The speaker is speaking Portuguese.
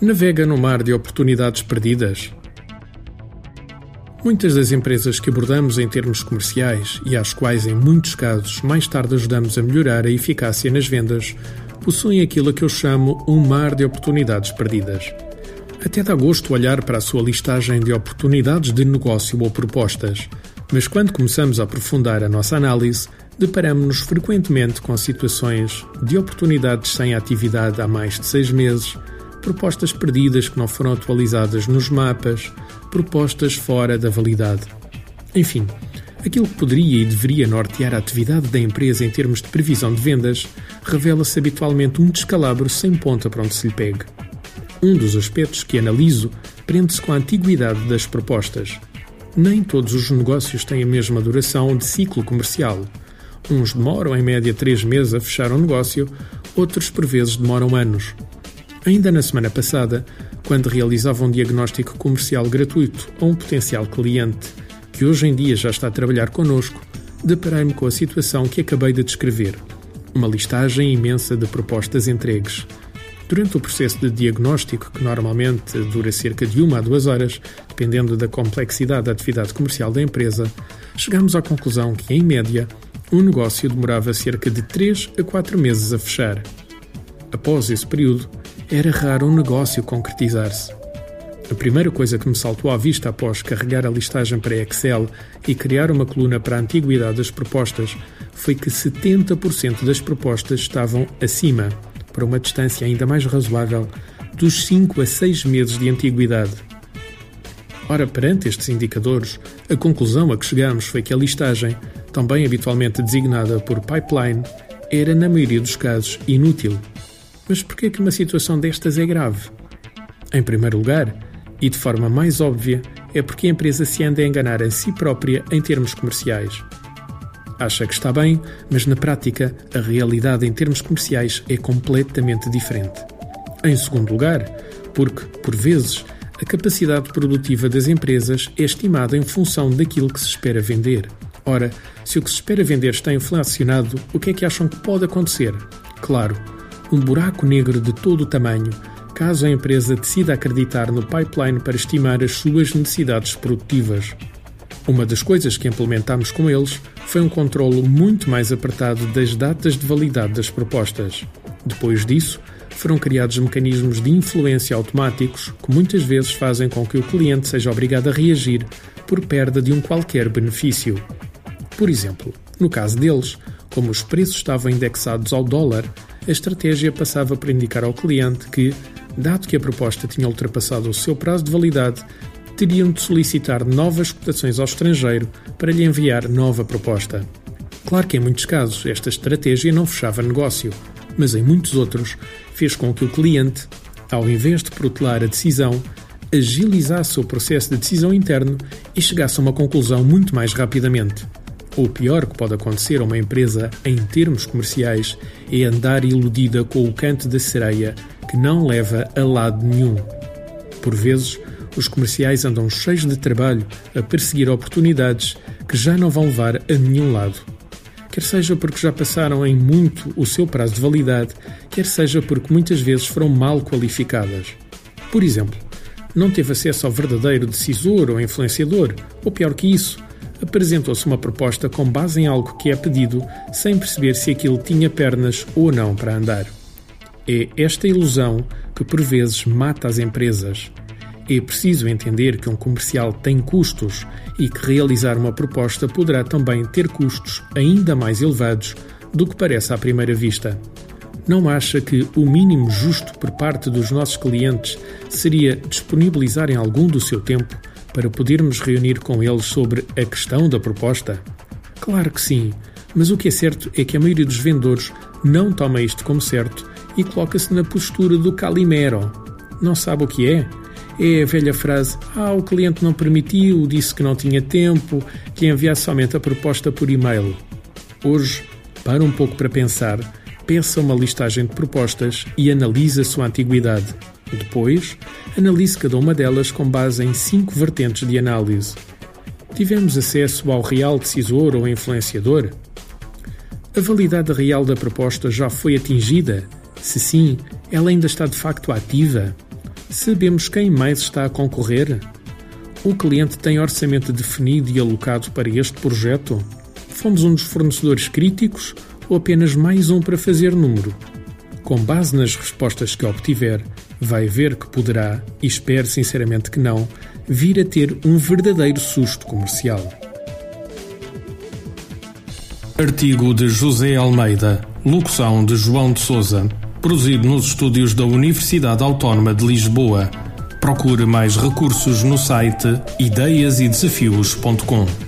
Navega no mar de oportunidades perdidas? Muitas das empresas que abordamos em termos comerciais e às quais, em muitos casos, mais tarde ajudamos a melhorar a eficácia nas vendas, possuem aquilo a que eu chamo um mar de oportunidades perdidas. Até dá gosto olhar para a sua listagem de oportunidades de negócio ou propostas, mas quando começamos a aprofundar a nossa análise, deparamos-nos frequentemente com situações de oportunidades sem atividade há mais de seis meses, propostas perdidas que não foram atualizadas nos mapas, propostas fora da validade. Enfim, aquilo que poderia e deveria nortear a atividade da empresa em termos de previsão de vendas revela-se habitualmente um descalabro sem ponta para onde se lhe pegue. Um dos aspectos que analiso prende-se com a antiguidade das propostas. Nem todos os negócios têm a mesma duração de ciclo comercial. Uns demoram em média três meses a fechar um negócio, outros por vezes demoram anos. Ainda na semana passada, quando realizava um diagnóstico comercial gratuito a um potencial cliente que hoje em dia já está a trabalhar connosco, deparei-me com a situação que acabei de descrever. Uma listagem imensa de propostas entregues Durante o processo de diagnóstico, que normalmente dura cerca de uma a duas horas, dependendo da complexidade da atividade comercial da empresa, chegamos à conclusão que, em média, um negócio demorava cerca de 3 a 4 meses a fechar. Após esse período, era raro um negócio concretizar-se. A primeira coisa que me saltou à vista após carregar a listagem para Excel e criar uma coluna para a antiguidade das propostas foi que 70% das propostas estavam acima para uma distância ainda mais razoável dos 5 a 6 meses de antiguidade. Ora, perante estes indicadores, a conclusão a que chegamos foi que a listagem, também habitualmente designada por pipeline, era, na maioria dos casos, inútil. Mas por que uma situação destas é grave? Em primeiro lugar, e de forma mais óbvia, é porque a empresa se anda a enganar a si própria em termos comerciais. Acha que está bem, mas na prática a realidade em termos comerciais é completamente diferente. Em segundo lugar, porque, por vezes, a capacidade produtiva das empresas é estimada em função daquilo que se espera vender. Ora, se o que se espera vender está inflacionado, o que é que acham que pode acontecer? Claro, um buraco negro de todo o tamanho, caso a empresa decida acreditar no pipeline para estimar as suas necessidades produtivas. Uma das coisas que implementamos com eles foi um controlo muito mais apertado das datas de validade das propostas. Depois disso, foram criados mecanismos de influência automáticos que muitas vezes fazem com que o cliente seja obrigado a reagir por perda de um qualquer benefício. Por exemplo, no caso deles, como os preços estavam indexados ao dólar, a estratégia passava por indicar ao cliente que, dado que a proposta tinha ultrapassado o seu prazo de validade, teriam de solicitar novas cotações ao estrangeiro para lhe enviar nova proposta. Claro que em muitos casos esta estratégia não fechava negócio, mas em muitos outros fez com que o cliente, ao invés de protelar a decisão, agilizasse o processo de decisão interno e chegasse a uma conclusão muito mais rapidamente. O pior que pode acontecer a uma empresa em termos comerciais é andar iludida com o canto da sereia que não leva a lado nenhum. Por vezes, os comerciais andam cheios de trabalho a perseguir oportunidades que já não vão levar a nenhum lado. Quer seja porque já passaram em muito o seu prazo de validade, quer seja porque muitas vezes foram mal qualificadas. Por exemplo, não teve acesso ao verdadeiro decisor ou influenciador, ou pior que isso, apresentou-se uma proposta com base em algo que é pedido sem perceber se aquilo tinha pernas ou não para andar. É esta ilusão que por vezes mata as empresas. É preciso entender que um comercial tem custos e que realizar uma proposta poderá também ter custos ainda mais elevados do que parece à primeira vista. Não acha que o mínimo justo por parte dos nossos clientes seria disponibilizarem algum do seu tempo para podermos reunir com eles sobre a questão da proposta? Claro que sim, mas o que é certo é que a maioria dos vendedores não toma isto como certo e coloca-se na postura do Calimero. Não sabe o que é? É a velha frase: Ah, o cliente não permitiu, disse que não tinha tempo, que enviasse somente a proposta por e-mail. Hoje, para um pouco para pensar, peça uma listagem de propostas e analise a sua antiguidade. Depois, analise cada uma delas com base em cinco vertentes de análise. Tivemos acesso ao real decisor ou influenciador? A validade real da proposta já foi atingida? Se sim, ela ainda está de facto ativa? Sabemos quem mais está a concorrer? O cliente tem orçamento definido e alocado para este projeto? Fomos um dos fornecedores críticos ou apenas mais um para fazer número? Com base nas respostas que obtiver, vai ver que poderá, e espero sinceramente que não, vir a ter um verdadeiro susto comercial. Artigo de José Almeida, locução de João de Souza, produzido nos estúdios da Universidade Autónoma de Lisboa. Procure mais recursos no site ideiasedesafios.com.